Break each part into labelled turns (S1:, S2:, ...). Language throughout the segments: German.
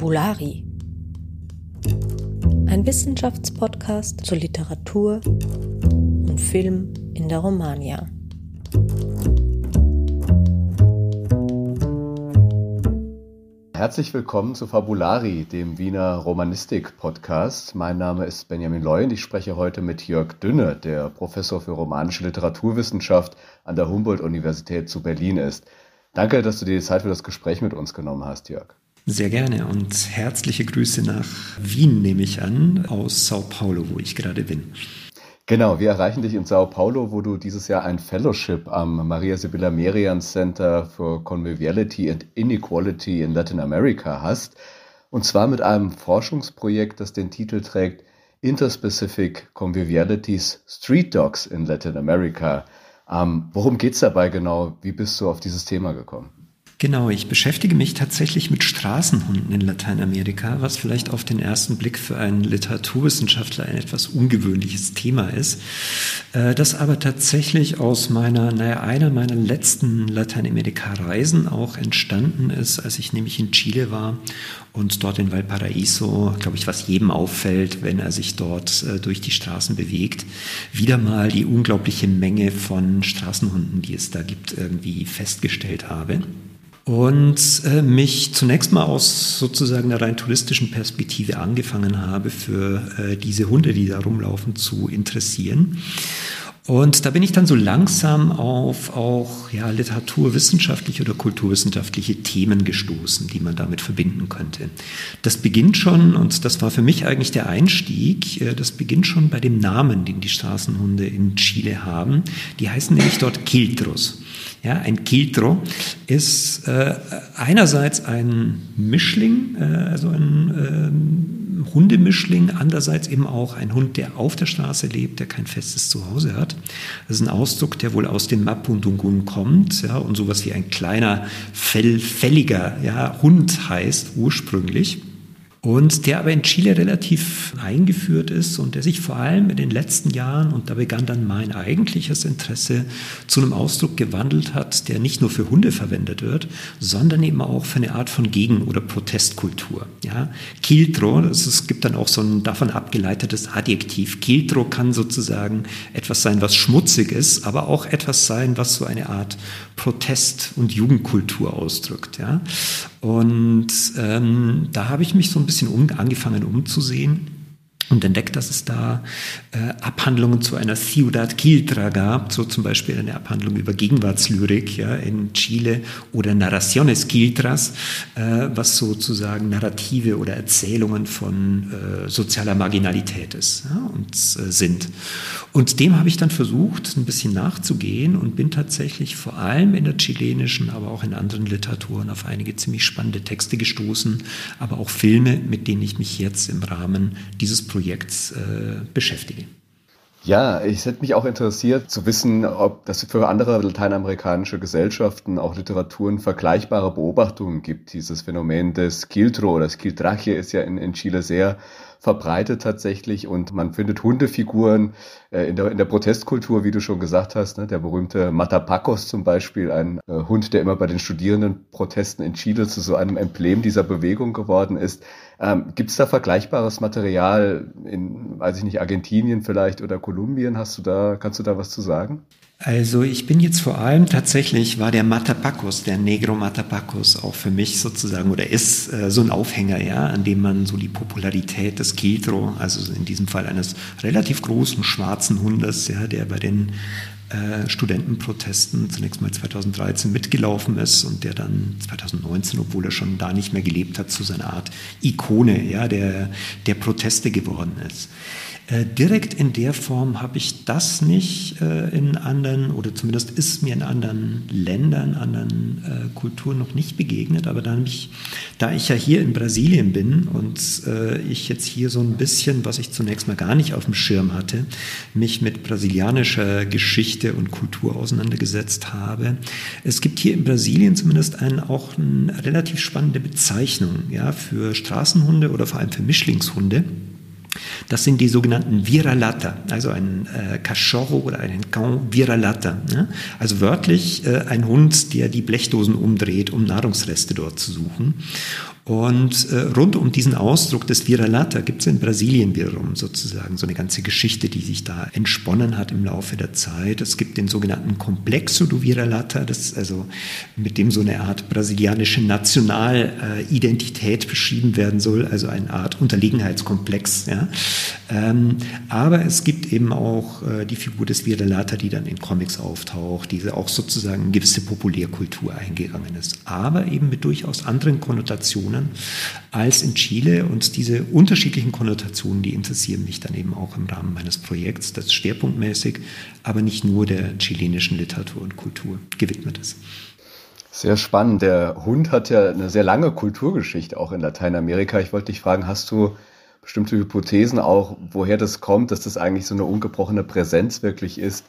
S1: Fabulari. Ein Wissenschaftspodcast zur Literatur und Film in der Romania.
S2: Herzlich willkommen zu Fabulari, dem Wiener Romanistik-Podcast. Mein Name ist Benjamin Loy und ich spreche heute mit Jörg Dünne, der Professor für romanische Literaturwissenschaft an der Humboldt-Universität zu Berlin ist. Danke, dass du dir die Zeit für das Gespräch mit uns genommen hast, Jörg.
S3: Sehr gerne und herzliche Grüße nach Wien, nehme ich an, aus Sao Paulo, wo ich gerade bin.
S2: Genau, wir erreichen dich in Sao Paulo, wo du dieses Jahr ein Fellowship am Maria Sibylla Merian Center for Conviviality and Inequality in Latin America hast. Und zwar mit einem Forschungsprojekt, das den Titel trägt Interspecific Convivialities Street Dogs in Latin America. Ähm, worum geht es dabei genau? Wie bist du auf dieses Thema gekommen?
S3: Genau, ich beschäftige mich tatsächlich mit Straßenhunden in Lateinamerika, was vielleicht auf den ersten Blick für einen Literaturwissenschaftler ein etwas ungewöhnliches Thema ist, äh, das aber tatsächlich aus meiner, naja, einer meiner letzten Lateinamerika-Reisen auch entstanden ist, als ich nämlich in Chile war und dort in Valparaiso, glaube ich, was jedem auffällt, wenn er sich dort äh, durch die Straßen bewegt, wieder mal die unglaubliche Menge von Straßenhunden, die es da gibt, irgendwie festgestellt habe und äh, mich zunächst mal aus sozusagen einer rein touristischen Perspektive angefangen habe, für äh, diese Hunde, die da rumlaufen, zu interessieren. Und da bin ich dann so langsam auf auch ja, literaturwissenschaftliche oder kulturwissenschaftliche Themen gestoßen, die man damit verbinden könnte. Das beginnt schon, und das war für mich eigentlich der Einstieg, äh, das beginnt schon bei dem Namen, den die Straßenhunde in Chile haben. Die heißen nämlich dort Quiltros. Ja, ein Quiltro ist äh, einerseits ein Mischling, äh, also ein äh, Hundemischling, andererseits eben auch ein Hund, der auf der Straße lebt, der kein festes Zuhause hat. Das ist ein Ausdruck, der wohl aus den Mapudungun kommt ja, und sowas wie ein kleiner, fell, fälliger ja, Hund heißt ursprünglich und der aber in Chile relativ eingeführt ist und der sich vor allem in den letzten Jahren, und da begann dann mein eigentliches Interesse, zu einem Ausdruck gewandelt hat, der nicht nur für Hunde verwendet wird, sondern eben auch für eine Art von Gegen- oder Protestkultur. Ja? Kiltro, es gibt dann auch so ein davon abgeleitetes Adjektiv. Kiltro kann sozusagen etwas sein, was schmutzig ist, aber auch etwas sein, was so eine Art Protest- und Jugendkultur ausdrückt. Ja? Und ähm, da habe ich mich so ein bisschen um, angefangen umzusehen und entdeckt, dass es da äh, Abhandlungen zu einer Ciudad Quiltra gab, so zum Beispiel eine Abhandlung über Gegenwartslyrik ja, in Chile oder Narraciones Quiltras, äh, was sozusagen Narrative oder Erzählungen von äh, sozialer Marginalität ist ja, und äh, sind. Und dem habe ich dann versucht, ein bisschen nachzugehen und bin tatsächlich vor allem in der chilenischen, aber auch in anderen Literaturen auf einige ziemlich spannende Texte gestoßen, aber auch Filme, mit denen ich mich jetzt im Rahmen dieses Projekts Projekts äh, beschäftige.
S2: Ja, ich hätte mich auch interessiert zu wissen, ob das für andere lateinamerikanische Gesellschaften auch Literaturen vergleichbare Beobachtungen gibt. Dieses Phänomen des Quiltro oder Quiltrache ist ja in, in Chile sehr verbreitet tatsächlich und man findet Hundefiguren äh, in, der, in der Protestkultur, wie du schon gesagt hast, ne, der berühmte Matapacos zum Beispiel, ein äh, Hund, der immer bei den Studierendenprotesten in Chile zu so einem Emblem dieser Bewegung geworden ist. Ähm, Gibt es da vergleichbares Material in, weiß ich nicht, Argentinien vielleicht oder Kolumbien? Hast du da, kannst du da was zu sagen?
S3: Also ich bin jetzt vor allem tatsächlich, war der Matapacos, der Negro Matapacos auch für mich sozusagen oder ist äh, so ein Aufhänger, ja, an dem man so die Popularität des Quiltro, also in diesem Fall eines relativ großen schwarzen Hundes, ja, der bei den äh, Studentenprotesten zunächst mal 2013 mitgelaufen ist und der dann 2019, obwohl er schon da nicht mehr gelebt hat, zu seiner Art Ikone ja, der, der Proteste geworden ist. Äh, direkt in der Form habe ich das nicht äh, in anderen, oder zumindest ist mir in anderen Ländern, anderen äh, Kulturen noch nicht begegnet. Aber da ich, da ich ja hier in Brasilien bin und äh, ich jetzt hier so ein bisschen, was ich zunächst mal gar nicht auf dem Schirm hatte, mich mit brasilianischer Geschichte und Kultur auseinandergesetzt habe. Es gibt hier in Brasilien zumindest ein, auch eine relativ spannende Bezeichnung ja, für Straßenhunde oder vor allem für Mischlingshunde. Das sind die sogenannten Viralata, also ein äh, Cachorro oder ein Can Viralata. Ne? Also wörtlich äh, ein Hund, der die Blechdosen umdreht, um Nahrungsreste dort zu suchen. Und äh, rund um diesen Ausdruck des Vira-Lata gibt es in Brasilien wiederum sozusagen so eine ganze Geschichte, die sich da entsponnen hat im Laufe der Zeit. Es gibt den sogenannten Complexo do Vira-Lata, das also mit dem so eine Art brasilianische Nationalidentität äh, beschrieben werden soll, also eine Art Unterlegenheitskomplex. Ja. Ähm, aber es gibt eben auch äh, die Figur des Vira-Lata, die dann in Comics auftaucht, diese auch sozusagen in gewisse Populärkultur eingegangen ist, aber eben mit durchaus anderen Konnotationen Konnotationen als in Chile. Und diese unterschiedlichen Konnotationen, die interessieren mich dann eben auch im Rahmen meines Projekts, das schwerpunktmäßig, aber nicht nur der chilenischen Literatur und Kultur gewidmet ist.
S2: Sehr spannend. Der Hund hat ja eine sehr lange Kulturgeschichte auch in Lateinamerika. Ich wollte dich fragen, hast du bestimmte Hypothesen auch, woher das kommt, dass das eigentlich so eine ungebrochene Präsenz wirklich ist,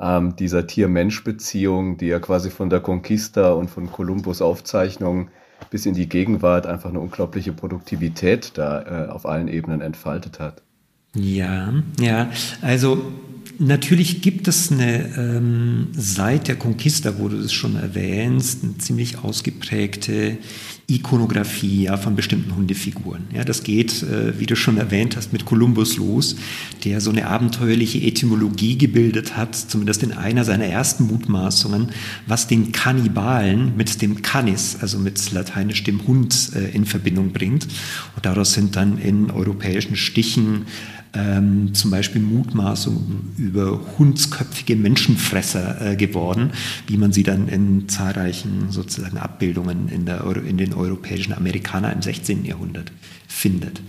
S2: ähm, dieser Tier-Mensch-Beziehung, die ja quasi von der Conquista und von Kolumbus Aufzeichnungen bis in die Gegenwart einfach eine unglaubliche Produktivität da äh, auf allen Ebenen entfaltet hat.
S3: Ja, ja, also natürlich gibt es eine, ähm, seit der Conquista, wo du es schon erwähnst, eine ziemlich ausgeprägte Ikonografie ja, von bestimmten Hundefiguren. Ja, das geht, äh, wie du schon erwähnt hast, mit Kolumbus los, der so eine abenteuerliche Etymologie gebildet hat, zumindest in einer seiner ersten Mutmaßungen, was den Kannibalen mit dem Canis, also mit lateinisch dem Hund, äh, in Verbindung bringt. Und daraus sind dann in europäischen Stichen ähm, zum Beispiel Mutmaßungen über hundsköpfige Menschenfresser äh, geworden, wie man sie dann in zahlreichen sozusagen Abbildungen in, der, in den europäischen Amerikanern im 16. Jahrhundert findet.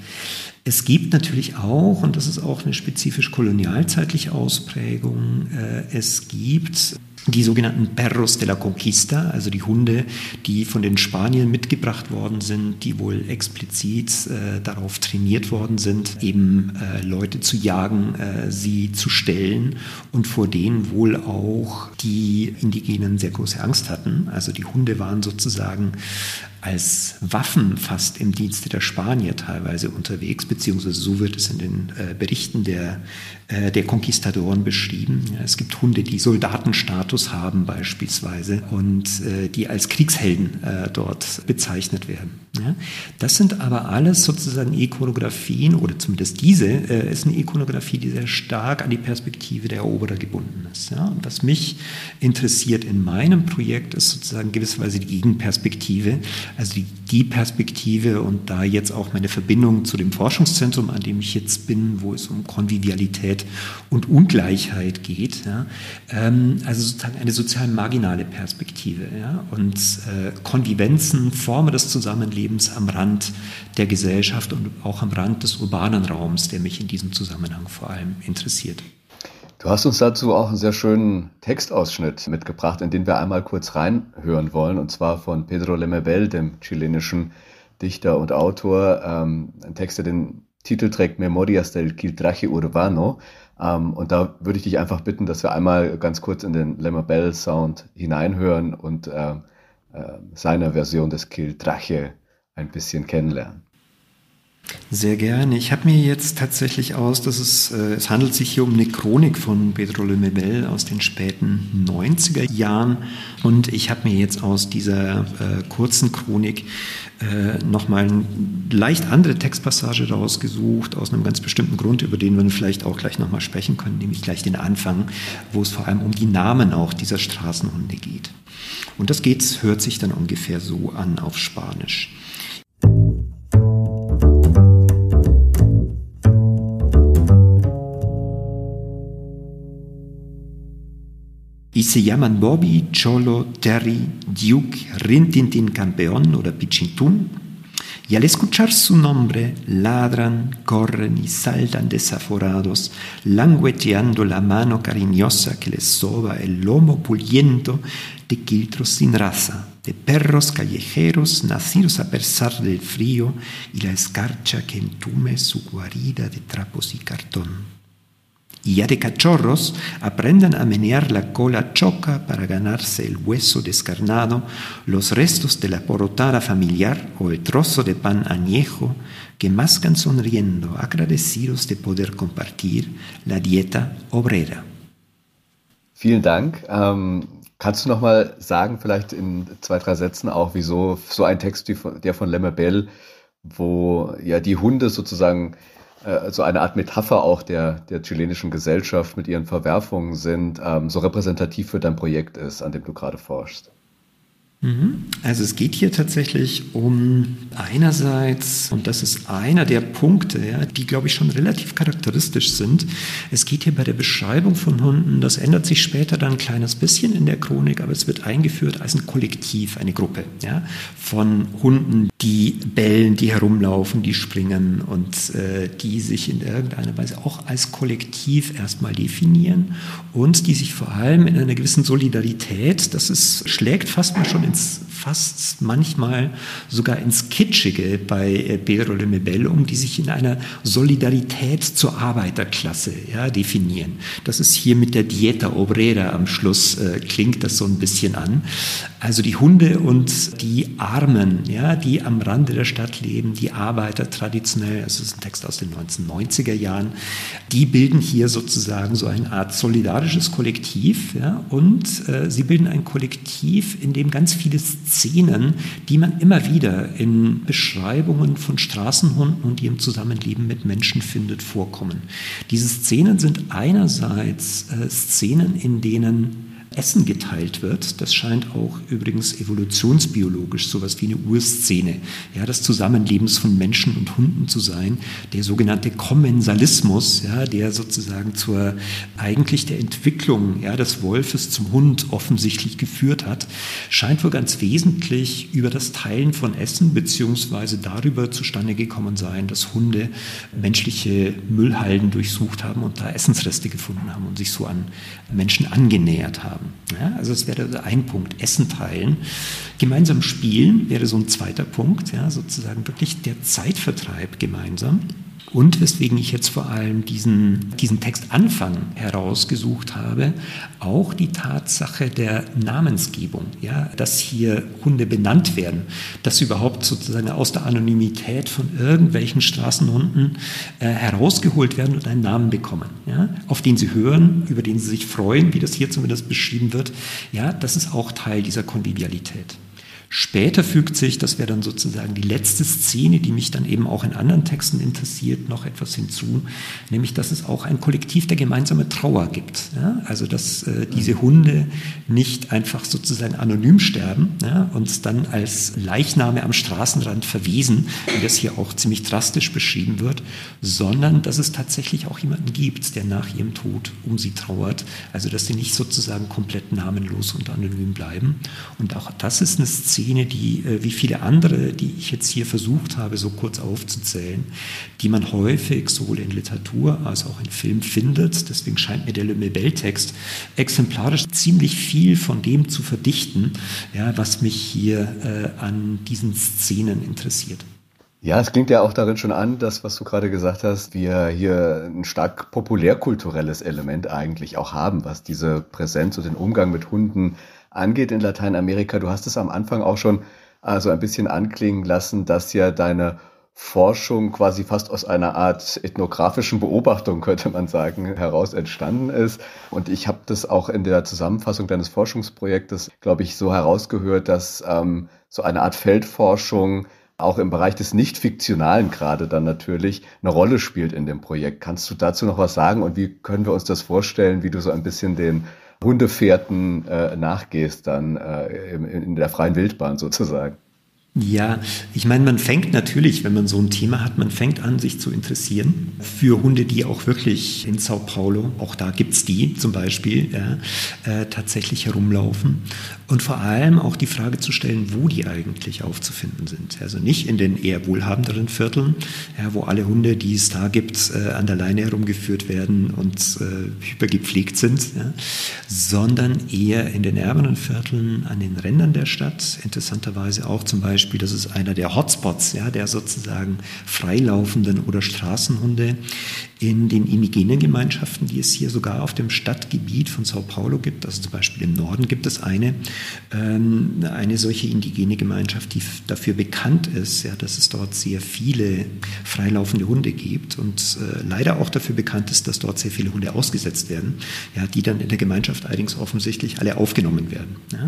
S3: Es gibt natürlich auch, und das ist auch eine spezifisch kolonialzeitliche Ausprägung, äh, es gibt die sogenannten Perros de la Conquista, also die Hunde, die von den Spaniern mitgebracht worden sind, die wohl explizit äh, darauf trainiert worden sind, eben äh, Leute zu jagen, äh, sie zu stellen und vor denen wohl auch die Indigenen sehr große Angst hatten. Also die Hunde waren sozusagen als Waffen fast im Dienste der Spanier teilweise unterwegs, beziehungsweise so wird es in den äh, Berichten der, äh, der Konquistadoren beschrieben. Ja, es gibt Hunde, die Soldatenstatus haben beispielsweise und äh, die als Kriegshelden äh, dort bezeichnet werden. Ja, das sind aber alles sozusagen Ikonografien, oder zumindest diese äh, ist eine Ikonografie, die sehr stark an die Perspektive der Eroberer gebunden ist. Ja, und was mich interessiert in meinem Projekt ist sozusagen gewisserweise die Gegenperspektive, also die, die, Perspektive und da jetzt auch meine Verbindung zu dem Forschungszentrum, an dem ich jetzt bin, wo es um Konvivialität und Ungleichheit geht. Ja, ähm, also sozusagen eine sozial marginale Perspektive. Ja, und äh, Konvivenzen, Formen des Zusammenlebens am Rand der Gesellschaft und auch am Rand des urbanen Raums, der mich in diesem Zusammenhang vor allem interessiert.
S2: Du hast uns dazu auch einen sehr schönen Textausschnitt mitgebracht, in den wir einmal kurz reinhören wollen, und zwar von Pedro Lemebel, dem chilenischen Dichter und Autor. Ähm, ein Text, der den Titel trägt Memorias del Quiltraje Urbano. Ähm, und da würde ich dich einfach bitten, dass wir einmal ganz kurz in den Lemebel-Sound hineinhören und äh, äh, seine Version des Quiltraje ein bisschen kennenlernen.
S3: Sehr gerne. Ich habe mir jetzt tatsächlich aus, dass es, äh, es handelt sich hier um eine Chronik von Pedro Lemebel aus den späten 90er Jahren und ich habe mir jetzt aus dieser äh, kurzen Chronik äh, nochmal eine leicht andere Textpassage rausgesucht, aus einem ganz bestimmten Grund, über den wir vielleicht auch gleich nochmal sprechen können, nämlich gleich den Anfang, wo es vor allem um die Namen auch dieser Straßenhunde geht. Und das geht, hört sich dann ungefähr so an auf Spanisch. Y se llaman Bobby, Cholo, Terry, Duke, Rintintin Campeón o Pichintún, y al escuchar su nombre ladran, corren y saltan desaforados, langueteando la mano cariñosa que les soba el lomo puliento de quiltros sin raza, de perros callejeros nacidos a pesar del frío y la escarcha que entume su guarida de trapos y cartón. Y ya de cachorros aprenden a menear la cola choca para ganarse el hueso descarnado, los restos de la porotada familiar o el trozo de pan añejo que mascan sonriendo, agradecidos de poder compartir la dieta obrera.
S2: Vielen Dank. Ähm, kannst du noch mal sagen, vielleicht in zwei, drei Sätzen auch, wieso so ein Text wie der von Lemmer wo ja die Hunde sozusagen äh, so eine Art Metapher auch der, der chilenischen Gesellschaft mit ihren Verwerfungen sind, ähm, so repräsentativ für dein Projekt ist, an dem du gerade forschst.
S3: Mhm. Also es geht hier tatsächlich um einerseits, und das ist einer der Punkte, ja, die, glaube ich, schon relativ charakteristisch sind. Es geht hier bei der Beschreibung von Hunden, das ändert sich später dann ein kleines bisschen in der Chronik, aber es wird eingeführt als ein Kollektiv, eine Gruppe ja, von Hunden, die bellen, die herumlaufen, die springen und äh, die sich in irgendeiner Weise auch als Kollektiv erstmal definieren und die sich vor allem in einer gewissen Solidarität, das ist, schlägt fast mal schon ins fast manchmal sogar ins Kitschige bei äh, Pedro de Mebel um, die sich in einer Solidarität zur Arbeiterklasse ja, definieren. Das ist hier mit der Dieta Obrera am Schluss, äh, klingt das so ein bisschen an. Also die Hunde und die Armen, ja, die am Rande der Stadt leben, die Arbeiter traditionell, das ist ein Text aus den 1990er Jahren, die bilden hier sozusagen so eine Art solidarisches Kollektiv ja, und äh, sie bilden ein Kollektiv, in dem ganz viele Szenen, die man immer wieder in Beschreibungen von Straßenhunden und ihrem Zusammenleben mit Menschen findet, vorkommen. Diese Szenen sind einerseits äh, Szenen, in denen Essen geteilt wird. Das scheint auch übrigens evolutionsbiologisch sowas wie eine Urszene ja, des Zusammenlebens von Menschen und Hunden zu sein. Der sogenannte Kommensalismus, ja, der sozusagen zur eigentlich der Entwicklung ja, des Wolfes zum Hund offensichtlich geführt hat, scheint wohl ganz wesentlich über das Teilen von Essen beziehungsweise darüber zustande gekommen sein, dass Hunde menschliche Müllhalden durchsucht haben und da Essensreste gefunden haben und sich so an Menschen angenähert haben. Ja, also es wäre ein Punkt, Essen teilen. Gemeinsam spielen wäre so ein zweiter Punkt, ja, sozusagen wirklich der Zeitvertreib gemeinsam. Und weswegen ich jetzt vor allem diesen, diesen Textanfang herausgesucht habe, auch die Tatsache der Namensgebung, ja, dass hier Hunde benannt werden, dass sie überhaupt sozusagen aus der Anonymität von irgendwelchen Straßenhunden äh, herausgeholt werden und einen Namen bekommen, ja, auf den sie hören, über den sie sich freuen, wie das hier zumindest beschrieben wird. Ja, das ist auch Teil dieser Konvivialität. Später fügt sich, das wäre dann sozusagen die letzte Szene, die mich dann eben auch in anderen Texten interessiert, noch etwas hinzu, nämlich dass es auch ein Kollektiv der gemeinsamen Trauer gibt. Ja? Also dass äh, diese Hunde nicht einfach sozusagen anonym sterben ja? und dann als Leichname am Straßenrand verwesen, wie das hier auch ziemlich drastisch beschrieben wird, sondern dass es tatsächlich auch jemanden gibt, der nach ihrem Tod um sie trauert. Also dass sie nicht sozusagen komplett namenlos und anonym bleiben. Und auch das ist eine Szene, Szene, die äh, wie viele andere, die ich jetzt hier versucht habe, so kurz aufzuzählen, die man häufig sowohl in Literatur als auch in Film findet. Deswegen scheint mir der Le Mebel-Text exemplarisch ziemlich viel von dem zu verdichten, ja, was mich hier äh, an diesen Szenen interessiert.
S2: Ja, es klingt ja auch darin schon an, dass, was du gerade gesagt hast, wir hier ein stark populärkulturelles Element eigentlich auch haben, was diese Präsenz und den Umgang mit Hunden angeht in Lateinamerika. Du hast es am Anfang auch schon also ein bisschen anklingen lassen, dass ja deine Forschung quasi fast aus einer Art ethnografischen Beobachtung, könnte man sagen, heraus entstanden ist. Und ich habe das auch in der Zusammenfassung deines Forschungsprojektes, glaube ich, so herausgehört, dass ähm, so eine Art Feldforschung auch im Bereich des Nicht-Fiktionalen gerade dann natürlich eine Rolle spielt in dem Projekt. Kannst du dazu noch was sagen und wie können wir uns das vorstellen, wie du so ein bisschen den Hundefährten äh, nachgehst, dann äh, in, in der freien Wildbahn sozusagen.
S3: Ja, ich meine, man fängt natürlich, wenn man so ein Thema hat, man fängt an, sich zu interessieren für Hunde, die auch wirklich in Sao Paulo, auch da gibt's die zum Beispiel, ja, äh, tatsächlich herumlaufen. Und vor allem auch die Frage zu stellen, wo die eigentlich aufzufinden sind. Also nicht in den eher wohlhabenderen Vierteln, ja, wo alle Hunde, die es da gibt, äh, an der Leine herumgeführt werden und äh, hypergepflegt sind, ja, sondern eher in den ärmeren Vierteln, an den Rändern der Stadt, interessanterweise auch zum Beispiel Beispiel, das ist einer der Hotspots, ja, der sozusagen freilaufenden oder Straßenhunde in den indigenen Gemeinschaften, die es hier sogar auf dem Stadtgebiet von Sao Paulo gibt. Also zum Beispiel im Norden gibt es eine, ähm, eine solche indigene Gemeinschaft, die dafür bekannt ist, ja, dass es dort sehr viele freilaufende Hunde gibt und äh, leider auch dafür bekannt ist, dass dort sehr viele Hunde ausgesetzt werden, ja, die dann in der Gemeinschaft allerdings offensichtlich alle aufgenommen werden. Ja.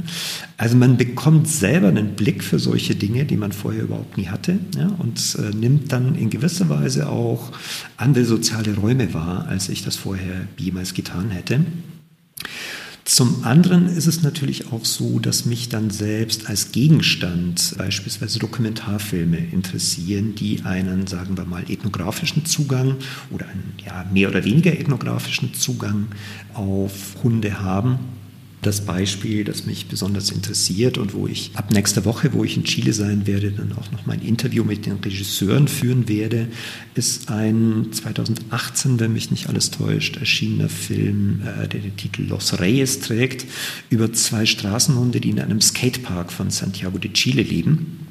S3: Also man bekommt selber einen Blick für solche Dinge, die man vorher überhaupt nie hatte ja, und äh, nimmt dann in gewisser Weise auch andere soziale Räume wahr, als ich das vorher jemals getan hätte. Zum anderen ist es natürlich auch so, dass mich dann selbst als Gegenstand beispielsweise Dokumentarfilme interessieren, die einen, sagen wir mal, ethnografischen Zugang oder einen ja, mehr oder weniger ethnografischen Zugang auf Hunde haben das Beispiel, das mich besonders interessiert und wo ich ab nächster Woche, wo ich in Chile sein werde, dann auch noch mein Interview mit den Regisseuren führen werde, ist ein 2018, wenn mich nicht alles täuscht, erschienener Film, äh, der den Titel Los Reyes trägt, über zwei Straßenhunde, die in einem Skatepark von Santiago de Chile leben.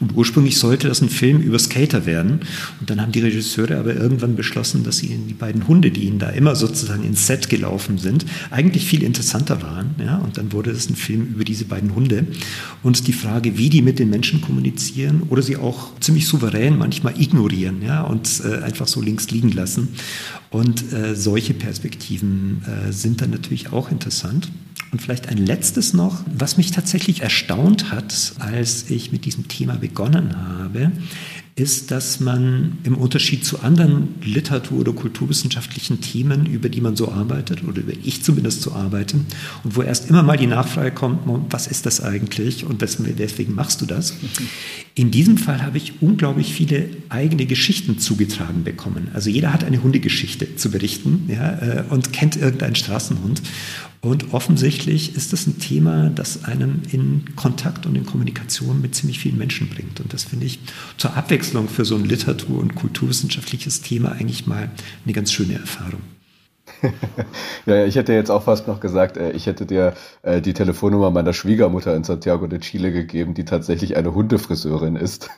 S3: Und ursprünglich sollte das ein Film über Skater werden. Und dann haben die Regisseure aber irgendwann beschlossen, dass ihnen die beiden Hunde, die ihnen da immer sozusagen ins Set gelaufen sind, eigentlich viel interessanter waren. Ja? Und dann wurde es ein Film über diese beiden Hunde. Und die Frage, wie die mit den Menschen kommunizieren oder sie auch ziemlich souverän manchmal ignorieren ja? und äh, einfach so links liegen lassen. Und äh, solche Perspektiven äh, sind dann natürlich auch interessant. Und vielleicht ein letztes noch, was mich tatsächlich erstaunt hat, als ich mit diesem Thema begonnen habe, ist, dass man im Unterschied zu anderen Literatur- oder kulturwissenschaftlichen Themen, über die man so arbeitet, oder über ich zumindest so arbeite, und wo erst immer mal die Nachfrage kommt, was ist das eigentlich und weswegen machst du das? In diesem Fall habe ich unglaublich viele eigene Geschichten zugetragen bekommen. Also jeder hat eine Hundegeschichte zu berichten ja, äh, und kennt irgendeinen Straßenhund. Und offensichtlich ist das ein Thema, das einem in Kontakt und in Kommunikation mit ziemlich vielen Menschen bringt. Und das finde ich zur Abwechslung für so ein literatur- und kulturwissenschaftliches Thema eigentlich mal eine ganz schöne Erfahrung.
S2: ja, ich hätte jetzt auch fast noch gesagt, äh, ich hätte dir äh, die Telefonnummer meiner Schwiegermutter in Santiago de Chile gegeben, die tatsächlich eine Hundefriseurin ist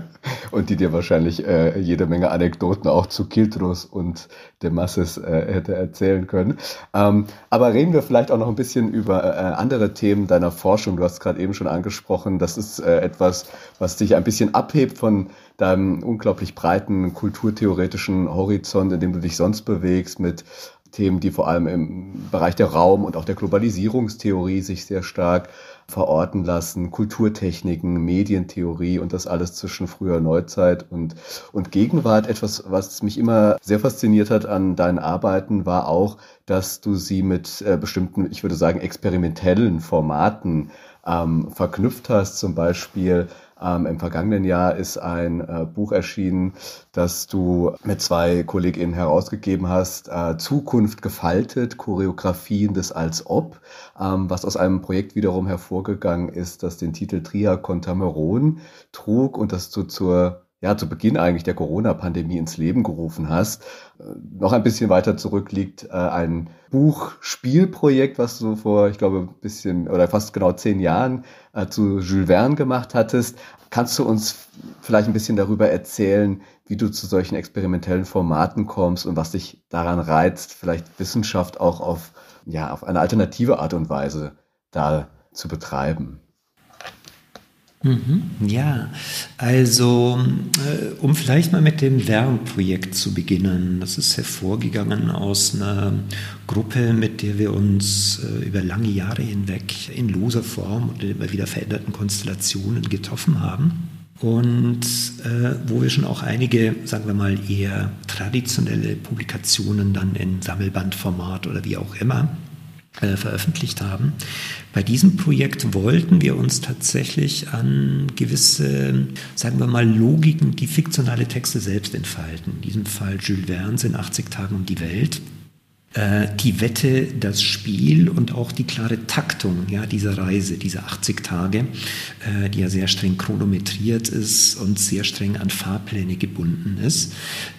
S2: und die dir wahrscheinlich äh, jede Menge Anekdoten auch zu Kiltros und de Masses hätte erzählen können. Ähm, aber reden wir vielleicht auch noch ein bisschen über andere Themen deiner Forschung. Du hast gerade eben schon angesprochen, das ist etwas, was dich ein bisschen abhebt von deinem unglaublich breiten kulturtheoretischen Horizont, in dem du dich sonst bewegst, mit Themen, die vor allem im Bereich der Raum- und auch der Globalisierungstheorie sich sehr stark verorten lassen, Kulturtechniken, Medientheorie und das alles zwischen früher Neuzeit und, und Gegenwart. Etwas, was mich immer sehr fasziniert hat an deinen Arbeiten, war auch, dass du sie mit äh, bestimmten, ich würde sagen, experimentellen Formaten ähm, verknüpft hast. Zum Beispiel ähm, Im vergangenen Jahr ist ein äh, Buch erschienen, das du mit zwei KollegInnen herausgegeben hast, äh, Zukunft gefaltet, Choreografien des Als Ob, ähm, was aus einem Projekt wiederum hervorgegangen ist, das den Titel Tria Contameron trug und das du zur ja, zu Beginn eigentlich der Corona-Pandemie ins Leben gerufen hast. Äh, noch ein bisschen weiter zurück liegt äh, ein Buch-Spielprojekt, was du vor, ich glaube, ein bisschen oder fast genau zehn Jahren äh, zu Jules Verne gemacht hattest. Kannst du uns vielleicht ein bisschen darüber erzählen, wie du zu solchen experimentellen Formaten kommst und was dich daran reizt, vielleicht Wissenschaft auch auf, ja, auf eine alternative Art und Weise da zu betreiben?
S3: Mhm, ja, also äh, um vielleicht mal mit dem Wärmprojekt zu beginnen. Das ist hervorgegangen aus einer Gruppe, mit der wir uns äh, über lange Jahre hinweg in loser Form und in immer wieder veränderten Konstellationen getroffen haben. Und äh, wo wir schon auch einige, sagen wir mal, eher traditionelle Publikationen dann in Sammelbandformat oder wie auch immer äh, veröffentlicht haben. Bei diesem Projekt wollten wir uns tatsächlich an gewisse, sagen wir mal, Logiken, die fiktionale Texte selbst entfalten. In diesem Fall Jules Verne in 80 Tagen um die Welt die Wette, das Spiel und auch die klare Taktung ja, dieser Reise, dieser 80 Tage, äh, die ja sehr streng chronometriert ist und sehr streng an Fahrpläne gebunden ist,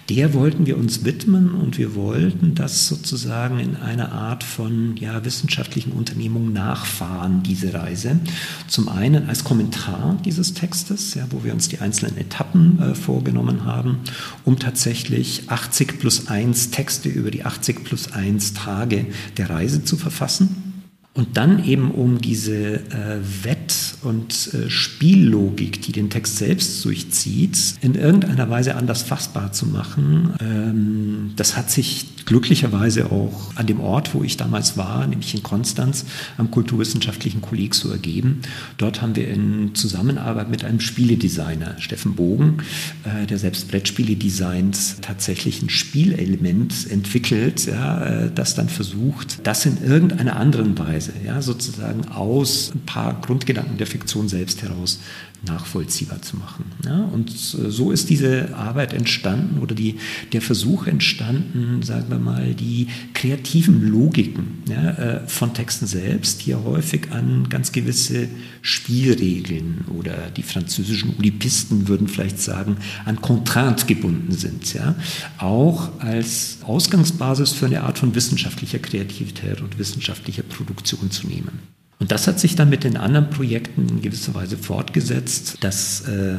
S3: der wollten wir uns widmen und wir wollten das sozusagen in einer Art von ja, wissenschaftlichen Unternehmung nachfahren, diese Reise. Zum einen als Kommentar dieses Textes, ja, wo wir uns die einzelnen Etappen äh, vorgenommen haben, um tatsächlich 80 plus 1 Texte über die 80 plus 1 Tage der Reise zu verfassen. Und dann eben um diese äh, Wett- und äh, Spiellogik, die den Text selbst durchzieht, in irgendeiner Weise anders fassbar zu machen. Ähm, das hat sich glücklicherweise auch an dem Ort, wo ich damals war, nämlich in Konstanz, am Kulturwissenschaftlichen Kolleg so ergeben. Dort haben wir in Zusammenarbeit mit einem Spieledesigner, Steffen Bogen, äh, der selbst Brettspiele designt, tatsächlich ein Spielelement entwickelt, ja, äh, das dann versucht, das in irgendeiner anderen Weise, ja, sozusagen aus ein paar Grundgedanken der Fiktion selbst heraus nachvollziehbar zu machen. Ja, und so ist diese Arbeit entstanden oder die, der Versuch entstanden, sagen wir mal, die kreativen Logiken ja, äh, von Texten selbst, die ja häufig an ganz gewisse Spielregeln oder die französischen Olypisten würden vielleicht sagen, an Contrainte gebunden sind, ja, auch als Ausgangsbasis für eine Art von wissenschaftlicher Kreativität und wissenschaftlicher Produktion zu nehmen. Und das hat sich dann mit den anderen Projekten in gewisser Weise fortgesetzt, dass äh,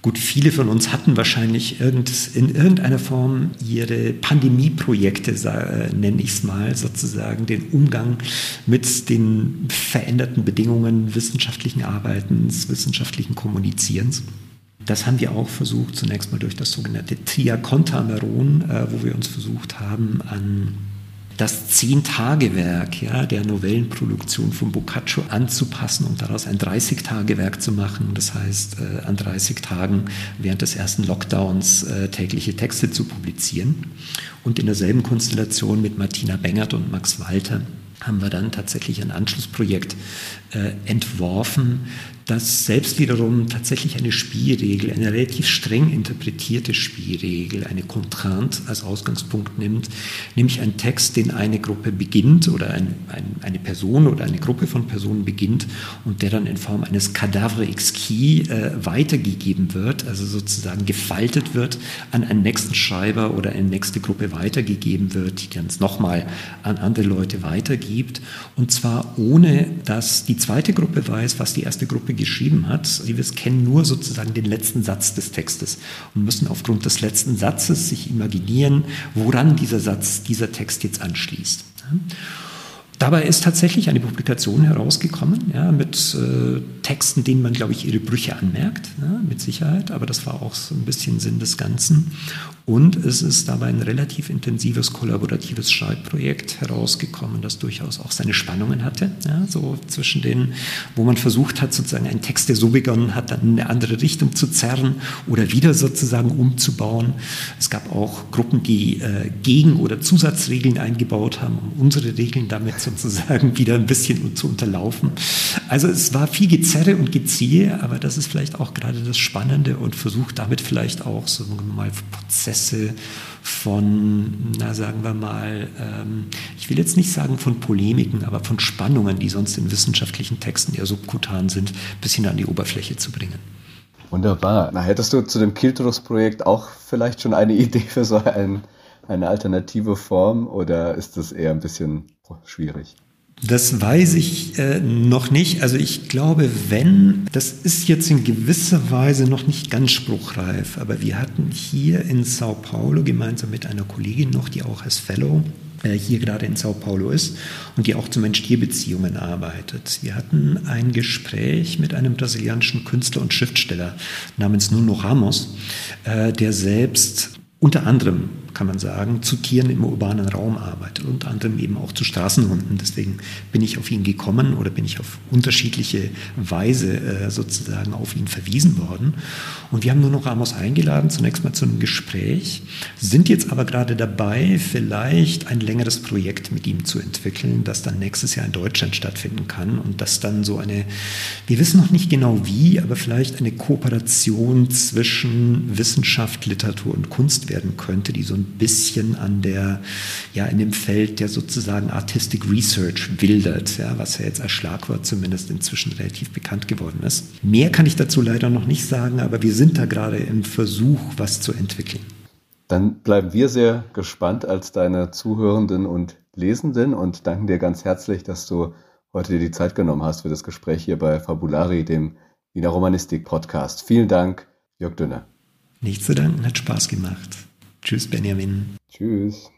S3: Gut, viele von uns hatten wahrscheinlich irgend, in irgendeiner Form ihre Pandemieprojekte, äh, nenne ich es mal, sozusagen den Umgang mit den veränderten Bedingungen wissenschaftlichen Arbeitens, wissenschaftlichen Kommunizierens. Das haben wir auch versucht, zunächst mal durch das sogenannte Triacontameron, äh, wo wir uns versucht haben, an das Zehn-Tage-Werk ja, der Novellenproduktion von Boccaccio anzupassen und daraus ein 30-Tage-Werk zu machen. Das heißt, äh, an 30 Tagen während des ersten Lockdowns äh, tägliche Texte zu publizieren. Und in derselben Konstellation mit Martina Bengert und Max Walter haben wir dann tatsächlich ein Anschlussprojekt äh, entworfen, das selbst wiederum tatsächlich eine Spielregel, eine relativ streng interpretierte Spielregel, eine Contrainte als Ausgangspunkt nimmt, nämlich ein Text, den eine Gruppe beginnt oder ein, ein, eine Person oder eine Gruppe von Personen beginnt und der dann in Form eines Cadavre exquis äh, weitergegeben wird, also sozusagen gefaltet wird, an einen nächsten Schreiber oder eine nächste Gruppe weitergegeben wird, die dann nochmal an andere Leute weitergibt. Und zwar ohne, dass die zweite Gruppe weiß, was die erste Gruppe geschrieben hat. Sie kennen nur sozusagen den letzten Satz des Textes und müssen aufgrund des letzten Satzes sich imaginieren, woran dieser Satz, dieser Text jetzt anschließt. Dabei ist tatsächlich eine Publikation herausgekommen, ja, mit äh, Texten, denen man, glaube ich, ihre Brüche anmerkt, ja, mit Sicherheit, aber das war auch so ein bisschen Sinn des Ganzen. Und es ist dabei ein relativ intensives kollaboratives Schreibprojekt herausgekommen, das durchaus auch seine Spannungen hatte, ja, so zwischen den, wo man versucht hat, sozusagen einen Text, der so begonnen hat, dann in eine andere Richtung zu zerren oder wieder sozusagen umzubauen. Es gab auch Gruppen, die äh, Gegen- oder Zusatzregeln eingebaut haben, um unsere Regeln damit sozusagen wieder ein bisschen zu unterlaufen. Also es war viel Gezerre und Geziehe, aber das ist vielleicht auch gerade das Spannende und versucht damit vielleicht auch so mal Prozesse von, na sagen wir mal, ähm, ich will jetzt nicht sagen von Polemiken, aber von Spannungen, die sonst in wissenschaftlichen Texten eher subkutan sind, bis hin an die Oberfläche zu bringen.
S2: Wunderbar. Na, hättest du zu dem Kiltrus-Projekt auch vielleicht schon eine Idee für so ein, eine alternative Form oder ist das eher ein bisschen schwierig?
S3: Das weiß ich äh, noch nicht. Also ich glaube, wenn, das ist jetzt in gewisser Weise noch nicht ganz spruchreif, aber wir hatten hier in Sao Paulo gemeinsam mit einer Kollegin noch, die auch als Fellow äh, hier gerade in Sao Paulo ist und die auch zu Mensch-Tier-Beziehungen arbeitet. Wir hatten ein Gespräch mit einem brasilianischen Künstler und Schriftsteller namens Nuno Ramos, äh, der selbst unter anderem kann man sagen, zu Tieren im urbanen Raum arbeitet, unter anderem eben auch zu Straßenhunden. Deswegen bin ich auf ihn gekommen oder bin ich auf unterschiedliche Weise äh, sozusagen auf ihn verwiesen worden. Und wir haben nur noch Ramos eingeladen, zunächst mal zu einem Gespräch, sind jetzt aber gerade dabei, vielleicht ein längeres Projekt mit ihm zu entwickeln, das dann nächstes Jahr in Deutschland stattfinden kann und das dann so eine, wir wissen noch nicht genau wie, aber vielleicht eine Kooperation zwischen Wissenschaft, Literatur und Kunst werden könnte, die so ein bisschen an der, ja, in dem Feld der sozusagen Artistic Research wildert, ja, was ja jetzt als Schlagwort zumindest inzwischen relativ bekannt geworden ist. Mehr kann ich dazu leider noch nicht sagen, aber wir sind da gerade im Versuch, was zu entwickeln.
S2: Dann bleiben wir sehr gespannt als deine Zuhörenden und Lesenden und danken dir ganz herzlich, dass du heute dir die Zeit genommen hast für das Gespräch hier bei Fabulari, dem Wiener Romanistik Podcast. Vielen Dank, Jörg Dünner.
S3: Nicht zu danken, hat Spaß gemacht. Tschüss, Benjamin.
S2: Tschüss.